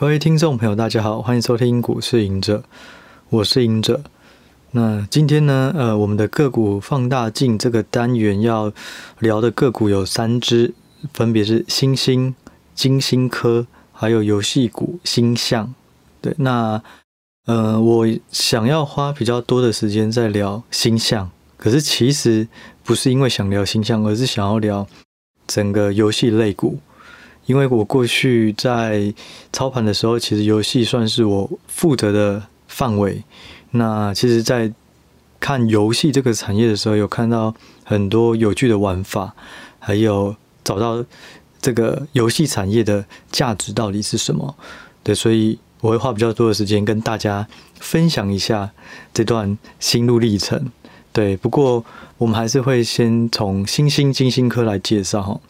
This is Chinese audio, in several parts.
各位听众朋友，大家好，欢迎收听股市赢者，我是赢者。那今天呢，呃，我们的个股放大镜这个单元要聊的个股有三只，分别是欣兴、晶心科，还有游戏股星象。对，那呃，我想要花比较多的时间在聊星象，可是其实不是因为想聊星象，而是想要聊整个游戏类股。因为我过去在操盘的时候，其实游戏算是我负责的范围。那其实，在看游戏这个产业的时候，有看到很多有趣的玩法，还有找到这个游戏产业的价值到底是什么。对，所以我会花比较多的时间跟大家分享一下这段心路历程。对，不过我们还是会先从新兴、晶心科来介绍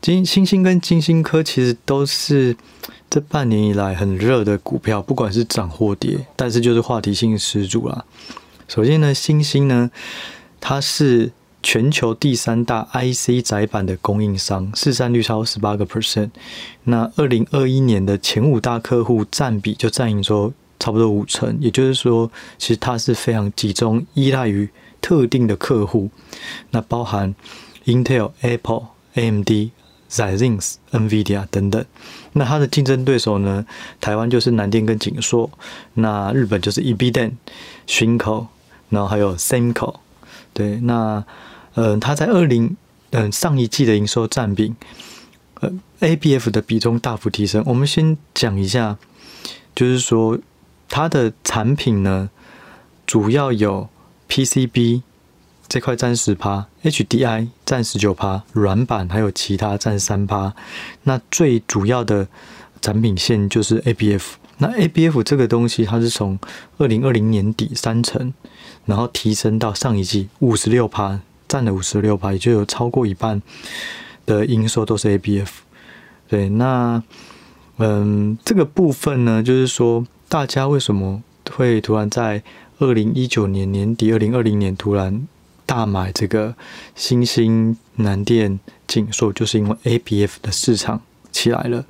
金星星跟金星科其实都是这半年以来很热的股票，不管是涨或跌，但是就是话题性十足啦。首先呢，星星呢，它是全球第三大 IC 载板的供应商，市占率超过十八个 percent。那二零二一年的前五大客户占比就占营收差不多五成，也就是说，其实它是非常集中依赖于特定的客户，那包含 Intel、Apple、AMD。Xilinx、NVIDIA 等等，那它的竞争对手呢？台湾就是南电跟景硕，那日本就是 Ibiden、Shinko，然后还有 Semco。对，那呃，它在二零嗯上一季的营收占比，呃，ABF 的比重大幅提升。我们先讲一下，就是说它的产品呢，主要有 PCB。这块占十趴，HDI 占十九趴，软板还有其他占三趴。那最主要的产品线就是 ABF。那 ABF 这个东西，它是从二零二零年底三成，然后提升到上一季五十六趴，占了五十六趴，也就有超过一半的营收都是 ABF。对，那嗯，这个部分呢，就是说大家为什么会突然在二零一九年年底、二零二零年突然大买这个新兴、南电、景硕，就是因为 ABF 的市场起来了。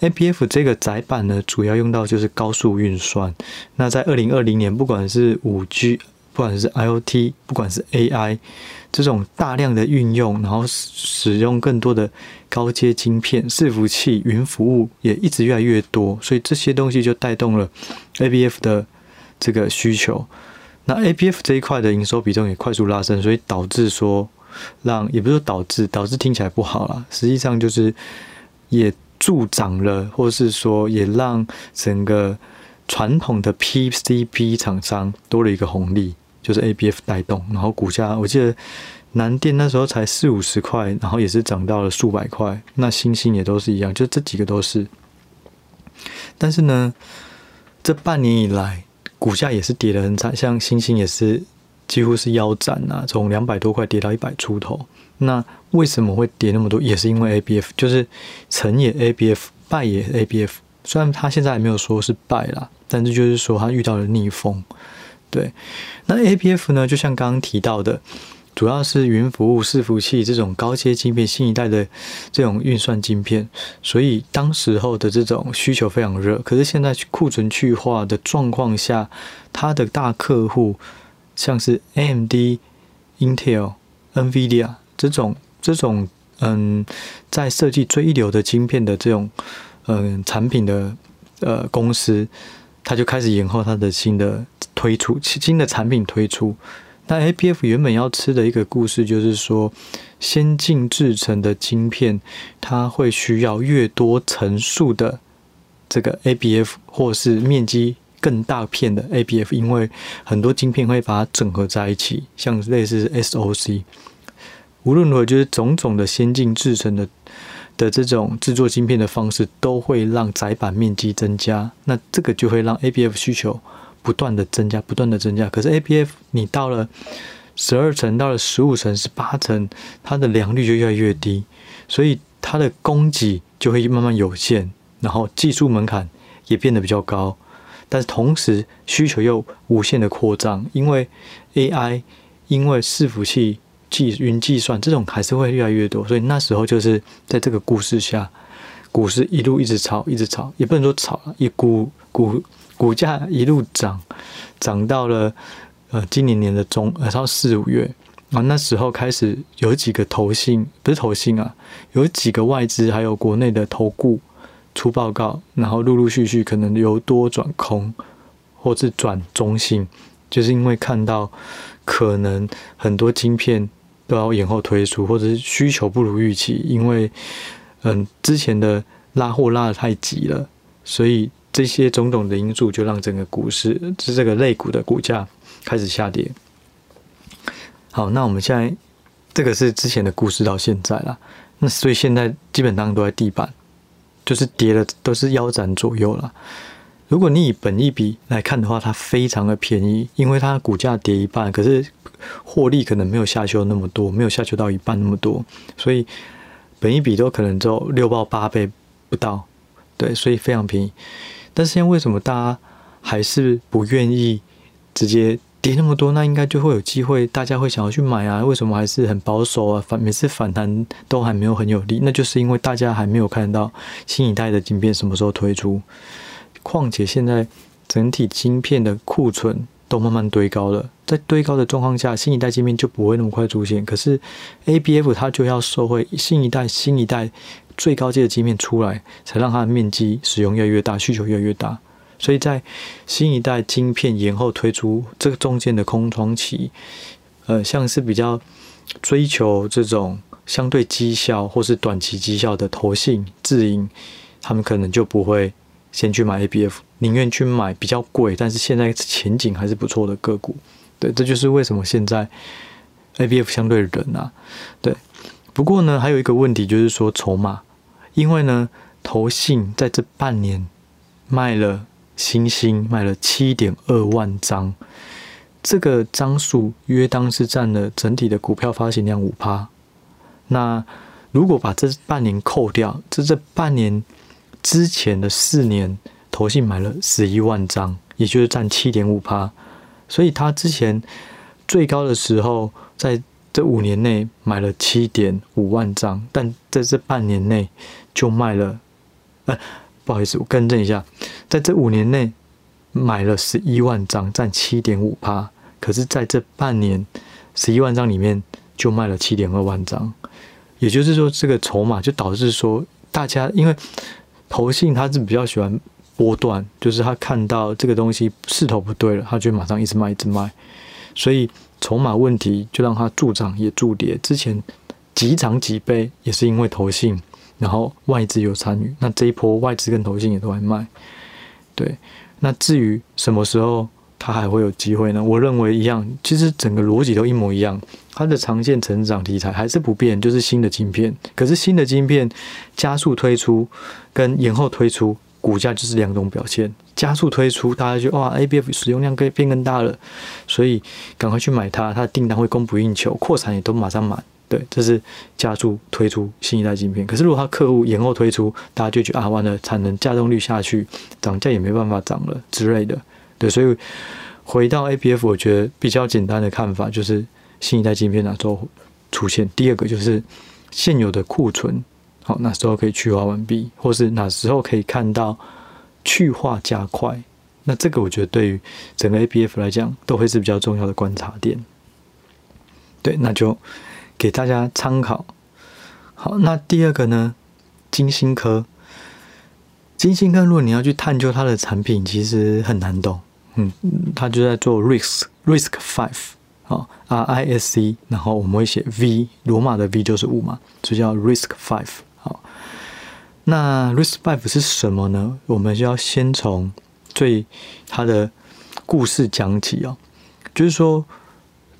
ABF 这个窄板呢，主要用到就是高速运算。那在二零二零年，不管是五 G，不管是 IoT，不管是 AI，这种大量的运用，然后使用更多的高阶晶片、伺服器、云服务也一直越来越多，所以这些东西就带动了 ABF 的这个需求。那 ABF 这一块的营收比重也快速拉升，所以导致说让也不是说导致导致听起来不好啦，实际上就是也助长了，或是说也让整个传统的 PCB 厂商多了一个红利，就是 ABF 带动，然后股价我记得南电那时候才四五十块，然后也是涨到了数百块，那欣兴也都是一样，就这几个都是，但是呢，这半年以来。股价也是跌得很惨，像星星也是几乎是腰斩啊，从两百多块跌到一百出头。那为什么会跌那么多？也是因为 ABF，就是成也 ABF，败也 ABF。虽然他现在还没有说是败啦，但是就是说他遇到了逆风。对，那 ABF 呢，就像刚刚提到的。主要是云服务、伺服器这种高阶晶片，新一代的这种运算晶片，所以当时候的这种需求非常热。可是现在去库存去化的状况下，它的大客户像是 AMD、Intel、NVIDIA 这种这种嗯，在设计最一流的晶片的这种嗯产品的呃公司，它就开始延后它的新的推出，新的产品推出。那 ABF 原本要吃的一个故事，就是说，先进制程的晶片，它会需要越多层数的这个 ABF，或是面积更大片的 ABF，因为很多晶片会把它整合在一起，像类似 SOC。无论如何，就是种种的先进制程的的这种制作晶片的方式，都会让载板面积增加，那这个就会让 ABF 需求。不断的增加，不断的增加。可是 ABF 你到了十二层，到了十五层、十八层，它的良率就越来越低，所以它的供给就会慢慢有限，然后技术门槛也变得比较高。但是同时需求又无限的扩张，因为 AI，因为伺服器、计云计算这种还是会越来越多，所以那时候就是在这个故事下，股市一路一直炒，一直炒，也不能说炒了，一股股股价一路涨，涨到了呃今年年的中，呃到四五月。啊，那时候开始有几个投信，不是投信啊，有几个外资还有国内的投顾出报告，然后陆陆续续可能由多转空，或是转中性，就是因为看到可能很多晶片都要延后推出，或者是需求不如预期，因为嗯之前的拉货拉的太急了，所以这些种种的因素就让整个股市是这个类股的股价开始下跌。好，那我们现在这个是之前的故事到现在了，那所以现在基本上都在地板，就是跌的都是腰斩左右了。如果你以本一比来看的话，它非常的便宜，因为它股价跌一半，可是获利可能没有下修那么多，没有下修到一半那么多，所以本一比都可能只有六到八倍不到，对，所以非常便宜。但是现在为什么大家还是不愿意直接跌那么多？那应该就会有机会，大家会想要去买啊？为什么还是很保守啊？反每次反弹都还没有很有力，那就是因为大家还没有看到新一代的晶片什么时候推出。况且现在整体晶片的库存都慢慢堆高了，在堆高的状况下，新一代晶片就不会那么快出现。可是 ABF 它就要收回新一代、新一代最高阶的晶片出来，才让它的面积使用越来越大，需求越来越大。所以在新一代晶片延后推出这个中间的空窗期，呃，像是比较追求这种相对绩效或是短期绩效的投信自营，他们可能就不会。先去买 ABF，宁愿去买比较贵，但是现在前景还是不错的个股。对，这就是为什么现在 ABF 相对冷啊。对，不过呢，还有一个问题就是说筹码，因为呢，投信在这半年卖了新兴卖了七点二万张，这个张数约当是占了整体的股票发行量五趴。那如果把这半年扣掉，这这半年。之前的四年，投信买了十一万张，也就是占七点五趴。所以他之前最高的时候，在这五年内买了七点五万张，但在这半年内就卖了。呃，不好意思，我更正一下，在这五年内买了十一万张，占七点五趴。可是在这半年，十一万张里面就卖了七点二万张，也就是说，这个筹码就导致说，大家因为。投信他是比较喜欢波段，就是他看到这个东西势头不对了，他就马上一直卖一直卖，所以筹码问题就让它助涨也助跌。之前急涨几倍也是因为投信，然后外资有参与，那这一波外资跟投信也都还卖。对，那至于什么时候它还会有机会呢？我认为一样，其实整个逻辑都一模一样。它的长线成长题材还是不变，就是新的晶片。可是新的晶片加速推出跟延后推出，股价就是两种表现。加速推出，大家就哇，ABF 使用量可以变更大了，所以赶快去买它，它的订单会供不应求，扩产也都马上满。对，这是加速推出新一代晶片。可是如果它客户延后推出，大家就觉得啊，完了，产能稼动率下去，涨价也没办法涨了之类的。对，所以回到 ABF，我觉得比较简单的看法就是。新一代晶片哪时候出现？第二个就是现有的库存，好，哪时候可以去化完毕，或是哪时候可以看到去化加快？那这个我觉得对于整个 ABF 来讲，都会是比较重要的观察点。对，那就给大家参考。好，那第二个呢？金星科，金星科，如果你要去探究它的产品，其实很难懂。嗯，它就在做 Risk Risk Five。好，R I S C，然后我们会写 V，罗马的 V 就是五嘛，所以叫 Risk Five。好，那 Risk Five 是什么呢？我们就要先从最它的故事讲起哦。就是说，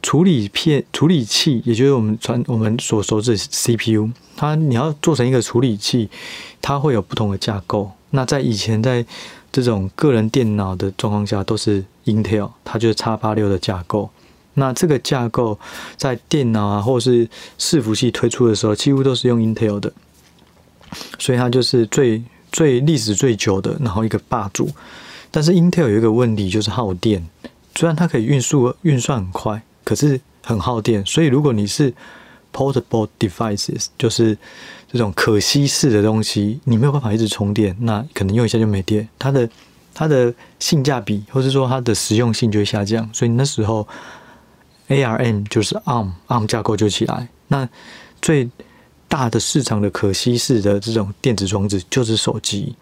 处理片处理器，也就是我们传我们所熟知的 CPU，它你要做成一个处理器，它会有不同的架构。那在以前在这种个人电脑的状况下，都是 Intel，它就是 X 八六的架构。那这个架构在电脑啊，或是伺服器推出的时候，几乎都是用 Intel 的，所以它就是最最历史最久的，然后一个霸主。但是 Intel 有一个问题，就是耗电。虽然它可以运速运算很快，可是很耗电。所以如果你是 portable devices，就是这种可吸式的东西，你没有办法一直充电，那可能用一下就没电，它的它的性价比或者说它的实用性就会下降，所以那时候 ARM 就是 ARM ARM 架构就起来，那最大的市场的可吸式的这种电子装置就是手机，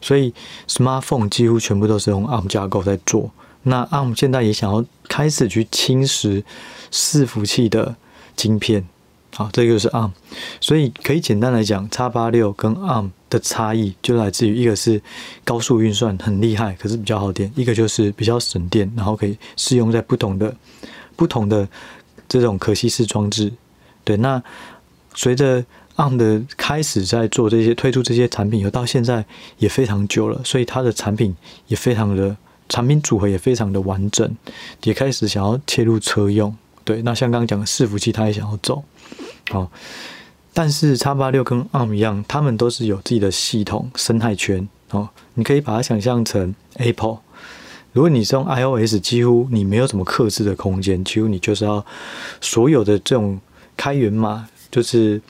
所以 smartphone 几乎全部都是用 ARM 架构在做。那 ARM 现在也想要开始去侵蚀伺服器的晶片，好，这个就是 ARM。所以可以简单来讲，X86 跟 ARM 的差异就来自于一个是高速运算很厉害，可是比较耗电；一个就是比较省电，然后可以适用在不同的不同的这种可吸式装置。对，那随着 ARM 的开始在做这些推出这些产品，有到现在也非常久了，所以它的产品也非常的。产品组合也非常的完整，也开始想要切入车用。对，那像刚刚讲的伺服器，它也想要走。好，但是叉八六跟 ARM 一样，他们都是有自己的系统生态圈。哦，你可以把它想象成 Apple。如果你是用 iOS，几乎你没有什么克制的空间，几乎你就是要所有的这种开源码，就是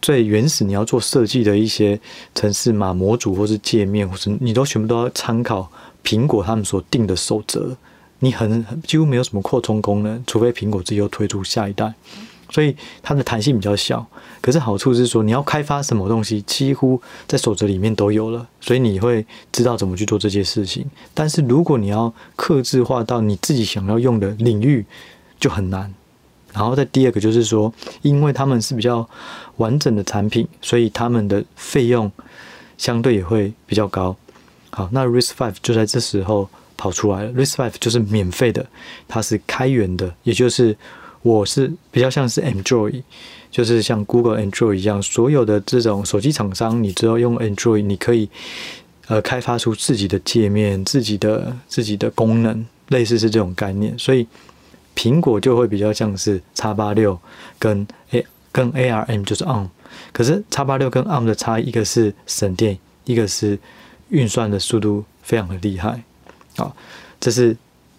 最原始你要做设计的一些程式码模组或是界面，或是你都全部都要参考。苹果他们所定的守则，你很几乎没有什么扩充功能，除非苹果自己又推出下一代，所以它的弹性比较小。可是好处是说，你要开发什么东西，几乎在守则里面都有了，所以你会知道怎么去做这些事情。但是如果你要克制化到你自己想要用的领域，就很难。然后再第二个就是说，因为他们是比较完整的产品，所以他们的费用相对也会比较高。好，那 Risk Five 就在这时候跑出来了。Risk Five 就是免费的，它是开源的，也就是我是比较像是 Android，就是像 Google Android 一样，所有的这种手机厂商，你只要用 Android，你可以呃开发出自己的界面、自己的自己的功能，类似是这种概念。所以苹果就会比较像是 x 八六跟 A 跟 ARM 就是 ARM，可是 x 八六跟 ARM 的差，一个是省电，一个是。运算的速度非常的厉害，好，这是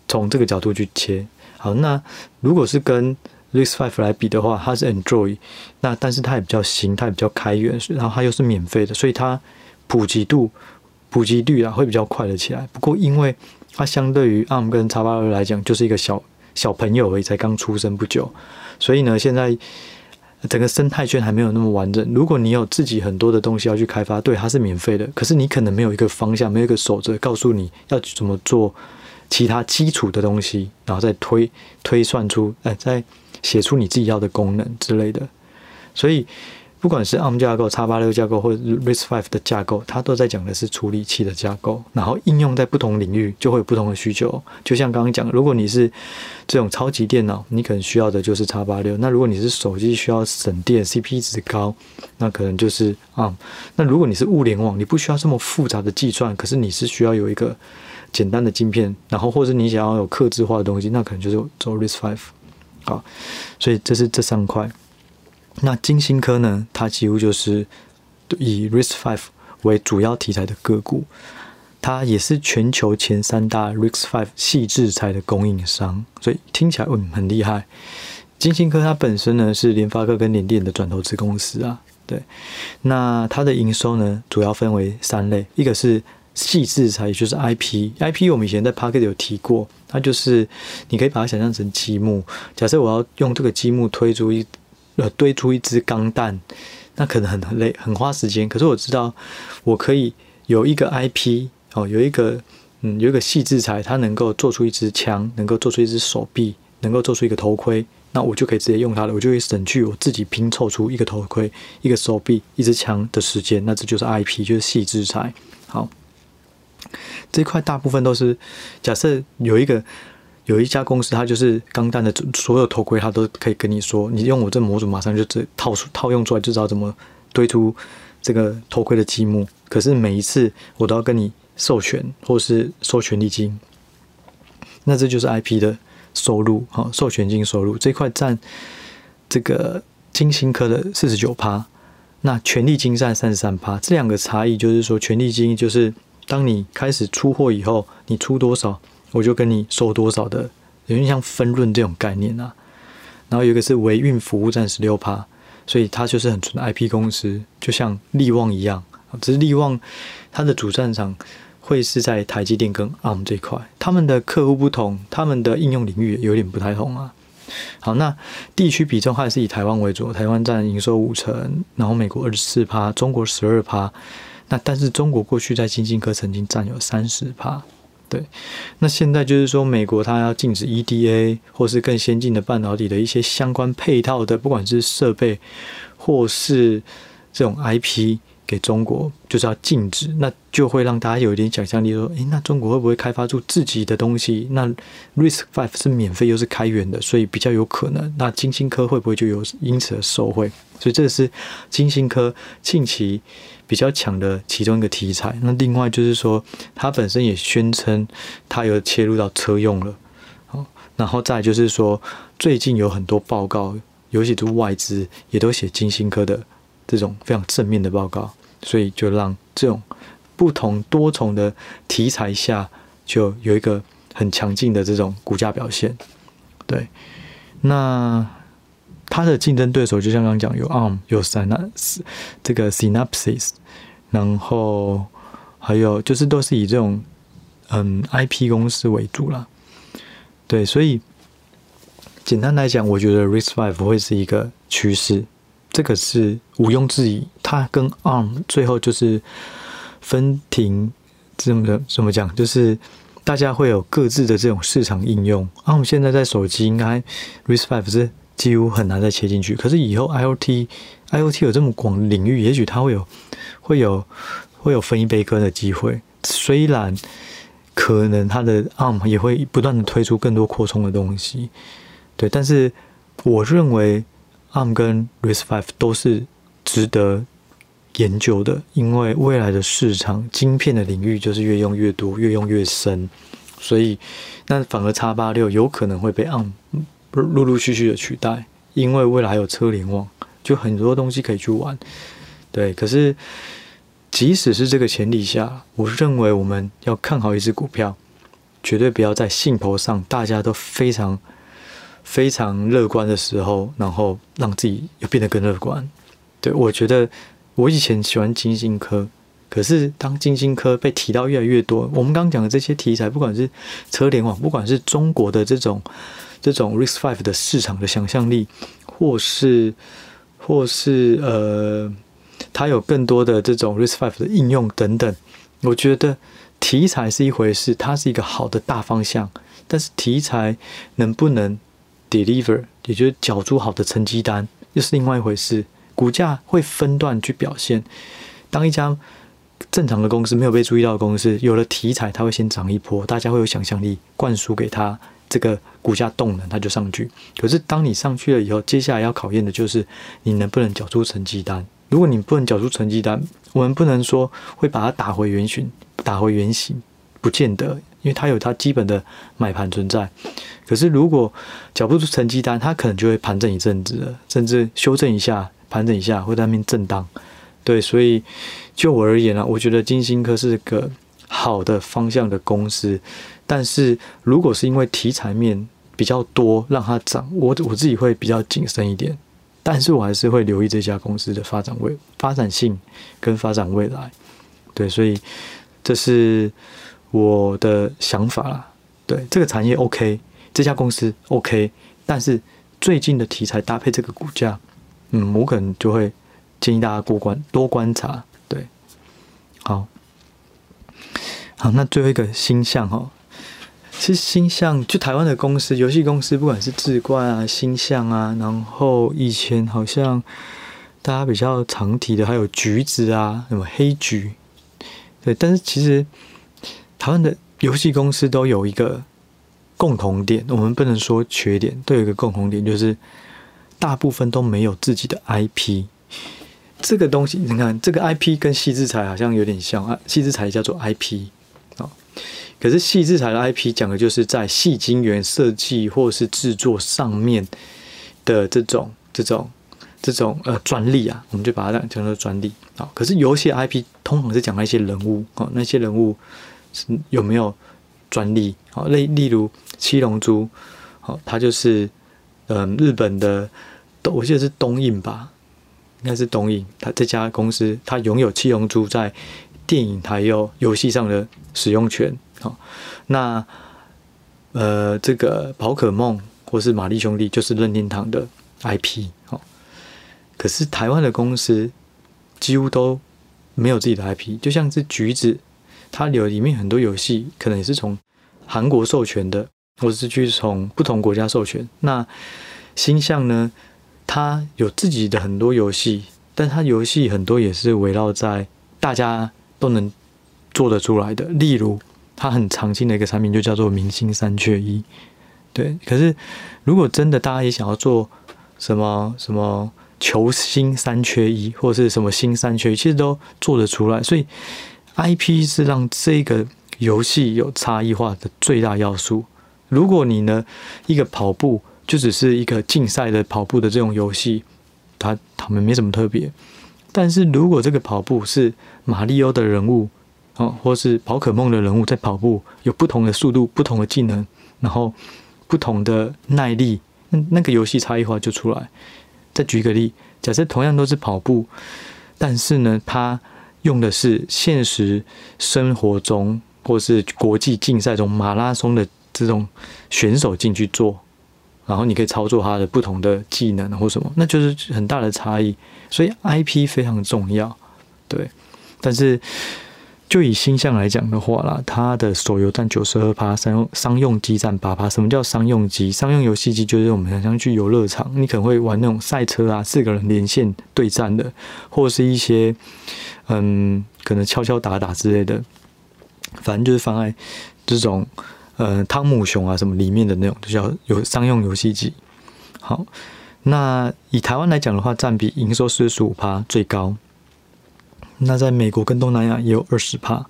从这个角度去切。好，那如果是跟 RISC-V 来比的话，它是 Android，那但是它也比较新，它也比较开源，然后它又是免费的，所以它普及度、普及率啊会比较快的起来。不过因为它相对于 ARM 跟 x 八六来讲，就是一个小小朋友而已，才刚出生不久，所以呢，现在。整个生态圈还没有那么完整。如果你有自己很多的东西要去开发，对，它是免费的。可是你可能没有一个方向，没有一个守则，告诉你要怎么做其他基础的东西，然后再推推算出，哎，再写出你自己要的功能之类的。所以。不管是 ARM 架构、X86 架构或者 RISC-V 的架构，它都在讲的是处理器的架构，然后应用在不同领域就会有不同的需求。就像刚刚讲，如果你是这种超级电脑，你可能需要的就是 X86；那如果你是手机需要省电、CP 值高，那可能就是 ARM。那如果你是物联网，你不需要这么复杂的计算，可是你是需要有一个简单的晶片，然后或者你想要有客制化的东西，那可能就是做 RISC-V。好，所以这是这三块。那金星科呢？它几乎就是以 RISC-V 为主要题材的个股，它也是全球前三大 RISC-V 矽智财的供应商，所以听起来嗯很厉害。金星科它本身呢是联发科跟联电的转投资公司啊，对。那它的营收呢主要分为三类，一个是矽智财，也就是 IP，IP 我们以前在 Pocket 有提过，它就是你可以把它想象成积木。假设我要用这个积木推出一。呃，堆出一支钢弹，那可能很很累，很花时间。可是我知道，我可以有一个 IP 哦，有一个嗯，有一个矽智财，它能够做出一支枪，能够做出一支手臂，能够做出一个头盔，那我就可以直接用它了，我就会省去我自己拼凑出一个头盔、一个手臂、一支枪的时间。那这就是 IP，就是矽智财。好，这块大部分都是假设有一个。有一家公司，它就是钢弹的所有头盔，它都可以跟你说，你用我这模组，马上就这套出套用出来，就知道怎么堆出这个头盔的积木。可是每一次我都要跟你授权，或是收权利金，那这就是 IP 的收入，哈，授权金收入这块占这个金星科的四十九趴，那权利金占三十三趴。这两个差异就是说，权利金就是当你开始出货以后，你出多少。我就跟你收多少的，有点像分润这种概念啊。然后有一个是维运服务占十六趴，所以它就是很纯的 IP 公司，就像力旺一样。只是力旺它的主战场会是在台积电跟 ARM 这一块，他们的客户不同，他们的应用领域有点不太同啊。好，那地区比重还是以台湾为主，台湾占营收五成，然后美国二十四趴，中国十二趴。那但是中国过去在晶心科曾经占有三十趴。对，那现在就是说，美国它要禁止 EDA 或是更先进的半导体的一些相关配套的，不管是设备或是这种 IP。给中国就是要禁止，那就会让大家有一点想象力，说，诶，那中国会不会开发出自己的东西？那 RISC-V 是免费又是开源的，所以比较有可能。那晶心科会不会就有因此而受惠？所以这是晶心科近期比较强的其中一个题材。那另外就是说，它本身也宣称它有切入到车用了，好，然后再就是说，最近有很多报告，尤其是外资也都写金星科的这种非常正面的报告。所以就让这种不同多重的题材下，就有一个很强劲的这种股价表现。对，那它的竞争对手就像刚刚讲，有 ARM，有 Synapse，这个 Synapses，然后还有就是都是以这种嗯 IP 公司为主啦。对，所以简单来讲，我觉得 RISC-V 会是一个趋势。这个是毋庸置疑，它跟 ARM 最后就是分庭这么怎么讲？就是大家会有各自的这种市场应用。ARM 现在在手机应该 RISC-V 是几乎很难再切进去，可是以后 IoT IoT 有这么广领域，也许它会有会有会有分一杯羹的机会。虽然可能它的 ARM 也会不断的推出更多扩充的东西，对，但是我认为。ARM 跟 RISC-V 都是值得研究的，因为未来的市场晶片的领域就是越用越多，越用越深，所以那反而 X86 有可能会被 ARM 陆陆续续的取代，因为未来还有车联网，就很多东西可以去玩。对，可是即使是这个前提下，我认为我们要看好一只股票，绝对不要在兴头上大家都非常。非常乐观的时候，然后让自己又变得更乐观。对，我觉得，我以前喜欢金星科，可是当金星科被提到越来越多，我们刚刚讲的这些题材，不管是车联网，不管是中国的这种这种 risk five 的市场的想象力，或是或是呃，它有更多的这种 risk five 的应用等等，我觉得题材是一回事，它是一个好的大方向，但是题材能不能 deliver，也就是缴出好的成绩单，又是另外一回事。股价会分段去表现。当一家正常的公司没有被注意到的公司，有了题材，它会先涨一波，大家会有想象力，灌输给它这个股价动能，它就上去。可是当你上去了以后，接下来要考验的就是你能不能缴出成绩单。如果你不能缴出成绩单，我们不能说会把它打回原形，打回原形，不见得。因为它有它基本的买盘存在，可是如果缴不出成绩单，它可能就会盘整一阵子，甚至修正一下，盘整一下，会在那边震荡。对，所以就我而言啊，我觉得金星科是个好的方向的公司，但是如果是因为题材面比较多让它涨，我我自己会比较谨慎一点，但是我还是会留意这家公司的发展未发展性跟发展未来。对，所以这是。我的想法啦，对这个产业 OK，这家公司 OK，但是最近的题材搭配这个股价，嗯，我可能就会建议大家过关多观察。对，好，好，那最后一个星象哈，其实星象就台湾的公司，游戏公司，不管是智冠啊、星象啊，然后以前好像大家比较常提的还有橘子啊，什么黑橘，对，但是其实。台湾的游戏公司都有一个共同点，我们不能说缺点，都有一个共同点，就是大部分都没有自己的 IP。这个东西，你看，这个 IP 跟矽智财好像有点像啊，矽智财叫做 IP，可是矽智财的 IP 讲的就是在矽晶圆设计或是制作上面的这种、这种、这种呃专利啊，我们就把它讲成专利啊。可是游戏 IP 通常是讲那些人物啊，那些人物。是有没有专利？好，例例如七龙珠，好，它就是嗯日本的，我记得是东映吧，应该是东映，它这家公司它拥有《七龙珠》在电影还有游戏上的使用权。好，那呃，这个宝可梦或是玛丽兄弟就是任天堂的 IP。好，可是台湾的公司几乎都没有自己的 IP，就像是橘子，它有里面很多游戏可能也是从韩国授权的，或者是去从不同国家授权。那星象呢？它有自己的很多游戏，但它游戏很多也是围绕在大家都能做得出来的。例如，它很常见的一个产品就叫做明星三缺一。对，可是如果真的大家也想要做什么什么球星三缺一，或者是什么星三缺一，其实都做得出来。所以，IP 是让这个游戏有差异化的最大要素。如果你呢，一个跑步。就只是一个竞赛的跑步的这种游戏，它他们没什么特别。但是如果这个跑步是马里奥的人物哦，或是宝可梦的人物在跑步，有不同的速度、不同的技能，然后不同的耐力，那那个游戏差异化就出来。再举个例，假设同样都是跑步，但是呢，它用的是现实生活中或是国际竞赛中马拉松的这种选手进去做。然后你可以操作它的不同的技能或什么，那就是很大的差异。所以 IP 非常重要，对。但是就以星象来讲的话啦，它的手游占九十二趴，商用商用机占八趴。什么叫商用机？商用游戏机就是我们想象去游乐场，你可能会玩那种赛车啊，四个人连线对战的，或者是一些嗯，可能敲敲打打之类的，反正就是放在这种。呃，汤姆熊啊，什么里面的那种，就叫有商用游戏机。好，那以台湾来讲的话，占比营收四十五趴最高。那在美国跟东南亚也有二十趴。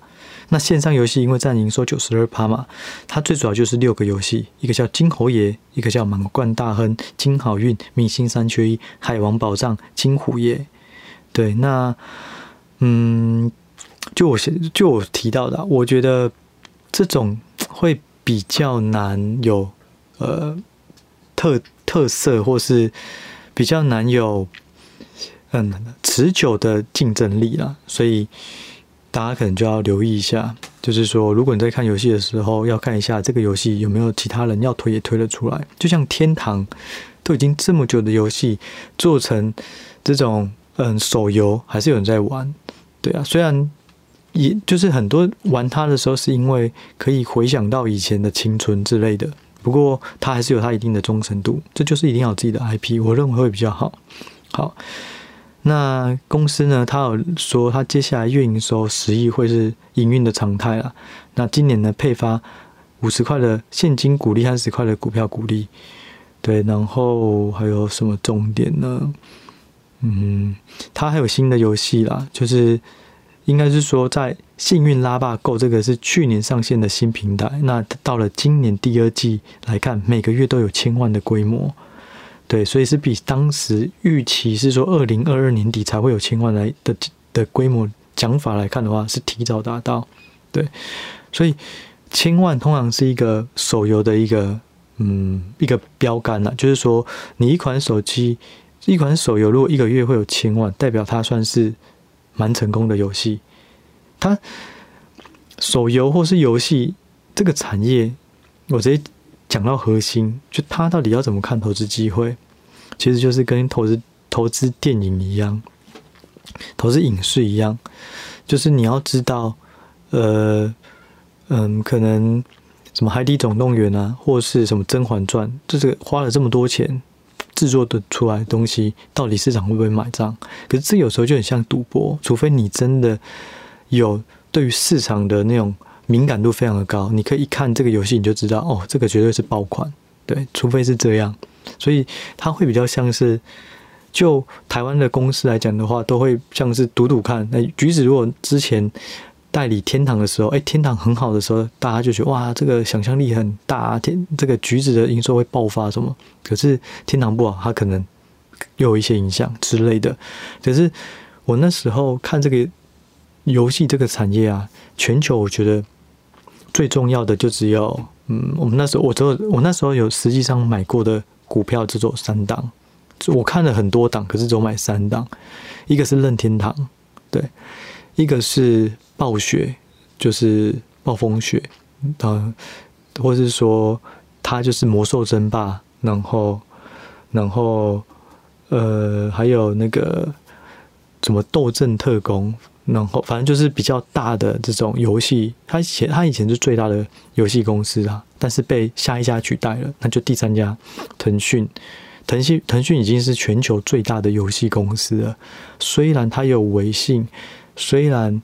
那线上游戏因为占营收九十二趴嘛，它最主要就是六个游戏，一个叫金猴爷，一个叫满贯大亨、金好运、明星三缺一、海王宝藏、金虎爷。对，那嗯，就我先就我提到的，我觉得这种会。比较难有呃特特色，或是比较难有嗯持久的竞争力啦，所以大家可能就要留意一下，就是说，如果你在看游戏的时候，要看一下这个游戏有没有其他人要推也推得出来。就像天堂都已经这么久的游戏做成这种嗯手游，还是有人在玩，对啊，虽然。也就是很多玩它的时候，是因为可以回想到以前的青春之类的。不过它还是有它一定的忠诚度，这就是一定要有自己的 IP，我认为会比较好。好，那公司呢，它有说它接下来月营收十亿会是营运的常态了。那今年呢，配发五十块的现金股利，和十块的股票股利。对，然后还有什么重点呢？嗯，它还有新的游戏啦，就是。应该是说，在幸运拉霸购这个是去年上线的新平台，那到了今年第二季来看，每个月都有千万的规模，对，所以是比当时预期是说二零二二年底才会有千万来的的规模讲法来看的话，是提早达到，对，所以千万通常是一个手游的一个嗯一个标杆了，就是说你一款手机一款手游如果一个月会有千万，代表它算是。蛮成功的游戏，它手游或是游戏这个产业，我直接讲到核心，就它到底要怎么看投资机会，其实就是跟投资投资电影一样，投资影视一样，就是你要知道，呃，嗯，可能什么《海底总动员》啊，或是什么《甄嬛传》，就是花了这么多钱。制作的出来的东西，到底市场会不会买账？可是这有时候就很像赌博，除非你真的有对于市场的那种敏感度非常的高，你可以一看这个游戏你就知道，哦，这个绝对是爆款。对，除非是这样，所以它会比较像是，就台湾的公司来讲的话，都会像是赌赌看。那橘子如果之前。代理天堂的时候，哎，天堂很好的时候，大家就觉得哇，这个想象力很大，天这个橘子的营收会爆发什么？可是天堂不好，它可能又有一些影响之类的。可是我那时候看这个游戏这个产业啊，全球我觉得最重要的就只有，嗯，我们那时候我只有我那时候有实际上买过的股票只有三档，我看了很多档，可是只有买三档，一个是任天堂，对，一个是暴雪，就是暴风雪，嗯，或是说它就是魔兽争霸，然后，然后，呃，还有那个什么斗阵特工。然后，反正就是比较大的这种游戏，他以前他以前是最大的游戏公司啊，但是被下一家取代了，那就第三家腾讯。腾讯腾讯已经是全球最大的游戏公司了。虽然它有微信，虽然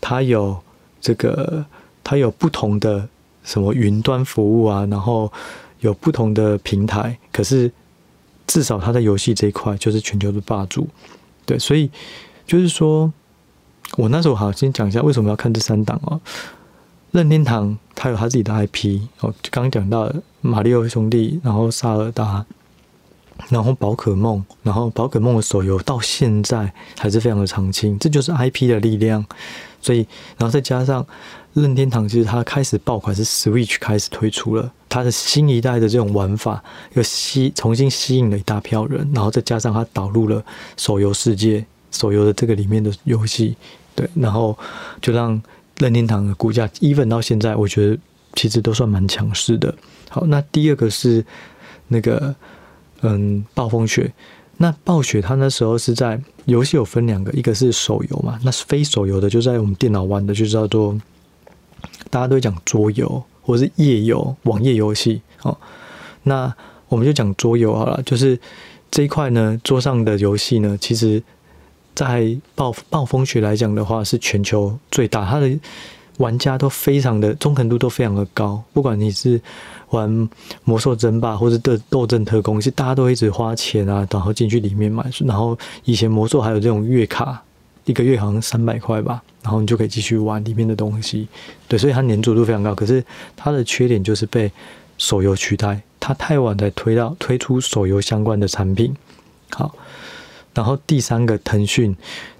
它有这个，它有不同的什么云端服务啊，然后有不同的平台，可是至少它在游戏这一块就是全球的霸主。对，所以就是说。我那时候好，先讲一下为什么要看这三档哦。任天堂它有它自己的 IP 哦，刚讲到马里奥兄弟，然后萨尔达，然后宝可梦，然后宝可梦的手游到现在还是非常的长青，这就是 IP 的力量。所以，然后再加上任天堂，其实它开始爆款是 Switch 开始推出了它的新一代的这种玩法，又吸重新吸引了一大票人，然后再加上它导入了手游世界。手游的这个里面的游戏，对，然后就让任天堂的股价 even 到现在，我觉得其实都算蛮强势的。好，那第二个是那个嗯，暴风雪。那暴雪它那时候是在游戏有分两个，一个是手游嘛，那是非手游的，就在我们电脑玩的，就叫做大家都讲桌游或是页游、网页游戏。哦，那我们就讲桌游好了，就是这一块呢，桌上的游戏呢，其实。在暴暴风雪来讲的话，是全球最大，它的玩家都非常的忠诚度都非常的高。不管你是玩魔兽争霸或者斗斗阵特工，是大家都一直花钱啊，然后进去里面买。然后以前魔兽还有这种月卡，一个月好像三百块吧，然后你就可以继续玩里面的东西。对，所以它黏着度非常高。可是它的缺点就是被手游取代，它太晚才推到推出手游相关的产品。好。然后第三个腾讯，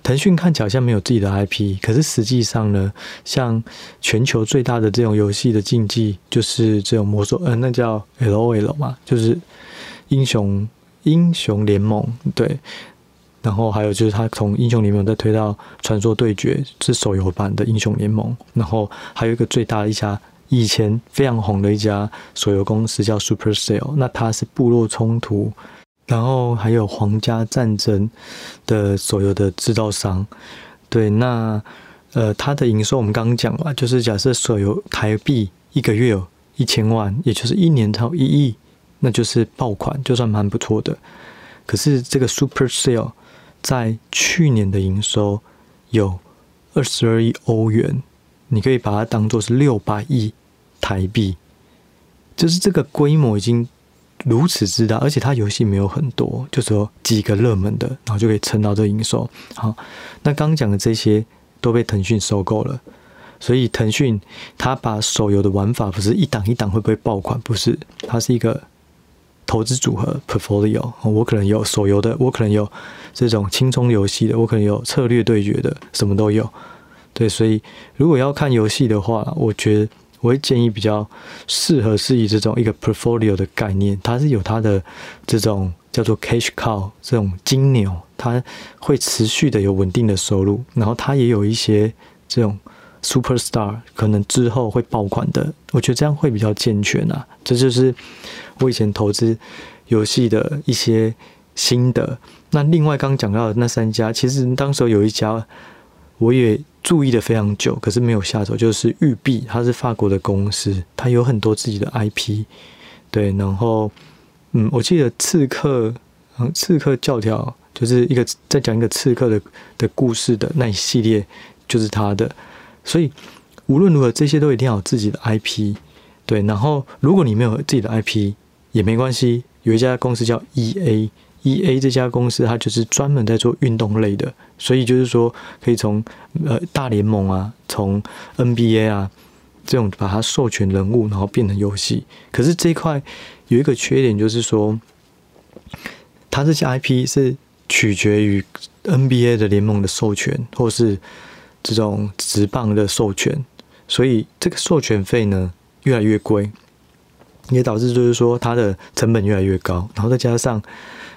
腾讯看起来好像没有自己的 IP，可是实际上呢，像全球最大的这种游戏的竞技，就是这种魔兽，呃，那叫 LOL 嘛，就是英雄英雄联盟，对。然后还有就是他从英雄联盟再推到传说对决，是手游版的英雄联盟。然后还有一个最大的一家，以前非常红的一家手游公司叫 Supercell，那它是部落冲突。然后还有皇家战争的所有的制造商，对，那呃，它的营收我们刚刚讲了，就是假设所有台币一个月有一千万，也就是一年超一亿，那就是爆款，就算蛮不错的。可是这个 Super Sale 在去年的营收有二十二亿欧元，你可以把它当做是六百亿台币，就是这个规模已经。如此之大，而且它游戏没有很多，就说几个热门的，然后就可以撑到这营收。好，那刚刚讲的这些都被腾讯收购了，所以腾讯它把手游的玩法不是一档一档会不会爆款，不是，它是一个投资组合 portfolio。我可能有手游的，我可能有这种轻松游戏的，我可能有策略对决的，什么都有。对，所以如果要看游戏的话，我觉得。我会建议比较适合是以这种一个 portfolio 的概念，它是有它的这种叫做 cash cow 这种金牛，它会持续的有稳定的收入，然后它也有一些这种 superstar 可能之后会爆款的，我觉得这样会比较健全啊。这就是我以前投资游戏的一些心得。那另外刚讲到的那三家，其实当时有一家我也。注意的非常久，可是没有下手。就是育碧，它是法国的公司，它有很多自己的 IP。对，然后，嗯，我记得刺客，嗯，刺客教条就是一个在讲一个刺客的的故事的那一系列，就是它的。所以无论如何，这些都一定要有自己的 IP。对，然后如果你没有自己的 IP 也没关系，有一家公司叫 EA。E A 这家公司，它就是专门在做运动类的，所以就是说，可以从呃大联盟啊，从 N B A 啊这种把它授权人物，然后变成游戏。可是这一块有一个缺点，就是说，它这些 I P 是取决于 N B A 的联盟的授权，或是这种职棒的授权，所以这个授权费呢越来越贵，也导致就是说它的成本越来越高，然后再加上。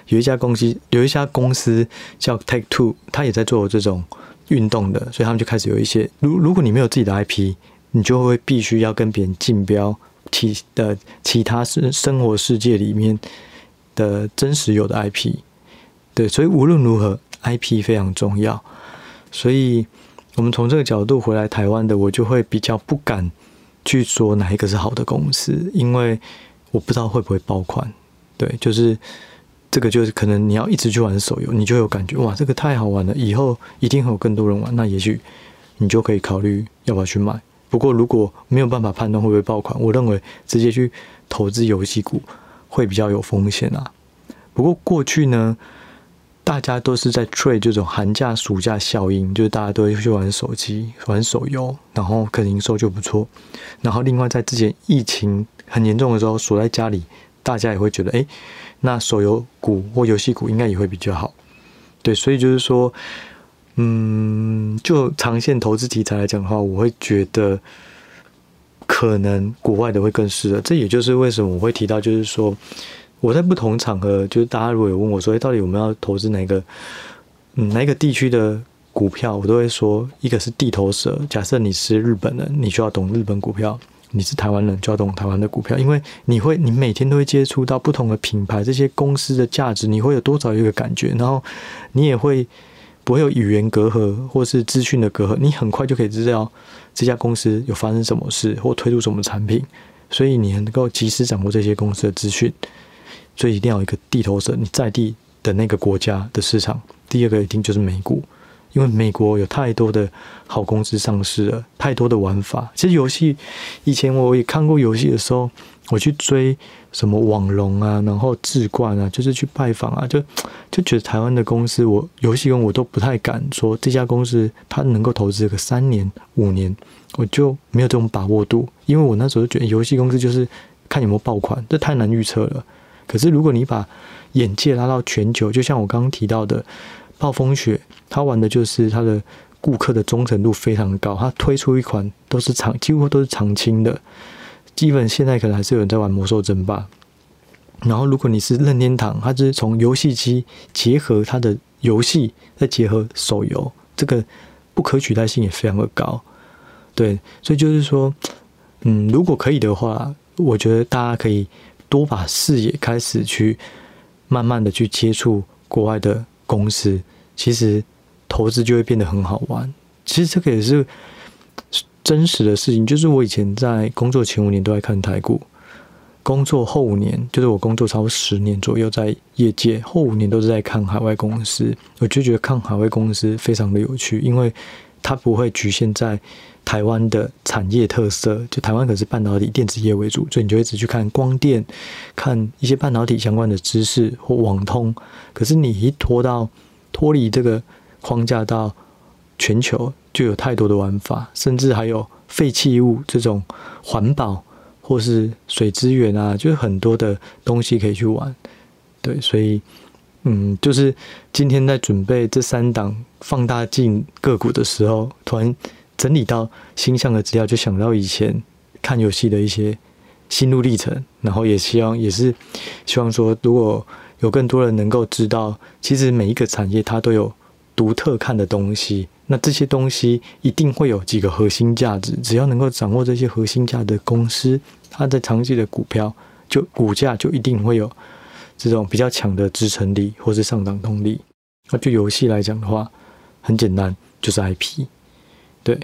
有一家公司，有一家公司叫 Take Two，他也在做这种运动的，所以他们就开始有一些，如如果你没有自己的 IP，你就会必须要跟别人竞标其的其他生生活世界里面的真实有的 IP，对，所以无论如何，IP 非常重要。所以我们从这个角度回来台湾的，我就会比较不敢去说哪一个是好的公司，因为我不知道会不会爆款。对，就是这个，就是可能你要一直去玩手游，你就有感觉哇，这个太好玩了，以后一定会有更多人玩，那也许你就可以考虑要不要去买。不过如果没有办法判断会不会爆款，我认为直接去投资游戏股会比较有风险啊。不过过去呢，大家都是在 trade 这种寒假暑假效应，就是大家都会去玩手机、玩手游，然后可能营收就不错。然后另外在之前疫情很严重的时候，锁在家里。大家也会觉得，哎，那手游股或游戏股应该也会比较好，对，所以就是说，嗯，就长线投资题材来讲的话，我会觉得可能国外的会更适合。这也就是为什么我会提到，就是说我在不同场合，就是大家如果有问我说，哎，到底我们要投资哪个，嗯，哪个地区的股票，我都会说，一个是地头蛇。假设你是日本人，你需要懂日本股票。你是台湾人，就要懂台湾的股票，因为你会，你每天都会接触到不同的品牌，这些公司的价值，你会有多少一个感觉，然后你也会不会有语言隔阂或是资讯的隔阂，你很快就可以知道这家公司有发生什么事或推出什么产品，所以你能够及时掌握这些公司的资讯，所以一定要有一个地头蛇，你在地的那个国家的市场，第二个一定就是美股。因为美国有太多的好公司上市了，太多的玩法。其实游戏以前我也看过游戏的时候，我去追什么网龙啊，然后智冠啊，就是去拜访啊，就就觉得台湾的公司，我游戏公我都不太敢说这家公司它能够投资个三年五年，我就没有这种把握度。因为我那时候觉得游戏公司就是看有没有爆款，这太难预测了。可是如果你把眼界拉到全球，就像我刚刚提到的。暴风雪，他玩的就是他的顾客的忠诚度非常高。他推出一款都是长，几乎都是常青的。基本现在可能还是有人在玩魔兽争霸。然后，如果你是任天堂，它就是从游戏机结合它的游戏，再结合手游，这个不可取代性也非常的高。对，所以就是说，嗯，如果可以的话，我觉得大家可以多把视野开始去慢慢的去接触国外的公司。其实投资就会变得很好玩。其实这个也是真实的事情。就是我以前在工作前五年都在看台股，工作后五年，就是我工作超过十年左右在业界，后五年都是在看海外公司。我就觉得看海外公司非常的有趣，因为它不会局限在台湾的产业特色。就台湾可是半导体电子业为主，所以你就一直去看光电，看一些半导体相关的知识或网通。可是你一拖到脱离这个框架到全球，就有太多的玩法，甚至还有废弃物这种环保或是水资源啊，就是很多的东西可以去玩。对，所以嗯，就是今天在准备这三档放大镜个股的时候，突然整理到星象的资料，就想到以前看游戏的一些心路历程，然后也希望也是希望说，如果有更多人能够知道，其实每一个产业它都有独特看的东西。那这些东西一定会有几个核心价值，只要能够掌握这些核心价值的公司，它在长期的股票就股价就一定会有这种比较强的支撑力或是上涨动力。那就游戏来讲的话，很简单，就是 IP，对。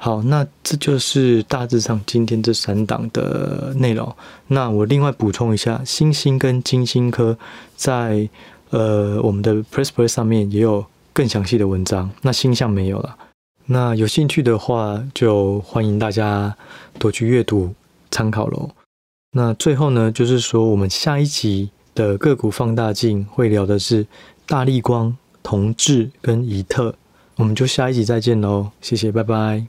好，那这就是大致上今天这三档的内容。那我另外补充一下，新兴跟金星科在呃我们的 PressPlay 上面也有更详细的文章。那星象没有了。那有兴趣的话，就欢迎大家多去阅读参考喽。那最后呢，就是说我们下一集的个股放大镜会聊的是大立光、同致跟宜特。我们就下一集再见喽，谢谢，拜拜。